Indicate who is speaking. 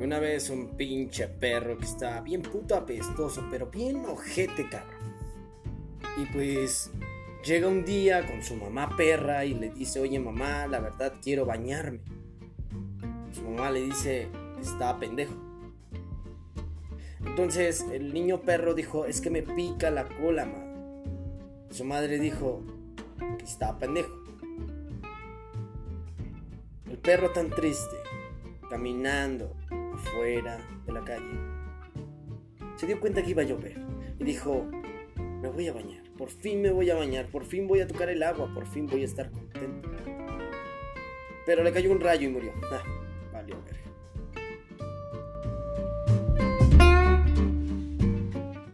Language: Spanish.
Speaker 1: Una vez un pinche perro que está bien puto apestoso, pero bien ojete, cabrón. Y pues llega un día con su mamá perra y le dice, oye mamá, la verdad quiero bañarme. Su mamá le dice, está pendejo. Entonces el niño perro dijo, es que me pica la cola, madre. Su madre dijo, que está pendejo. El perro tan triste, caminando afuera de la calle, se dio cuenta que iba a llover y dijo, me voy a bañar, por fin me voy a bañar, por fin voy a tocar el agua, por fin voy a estar contento. Pero le cayó un rayo y murió. Ah,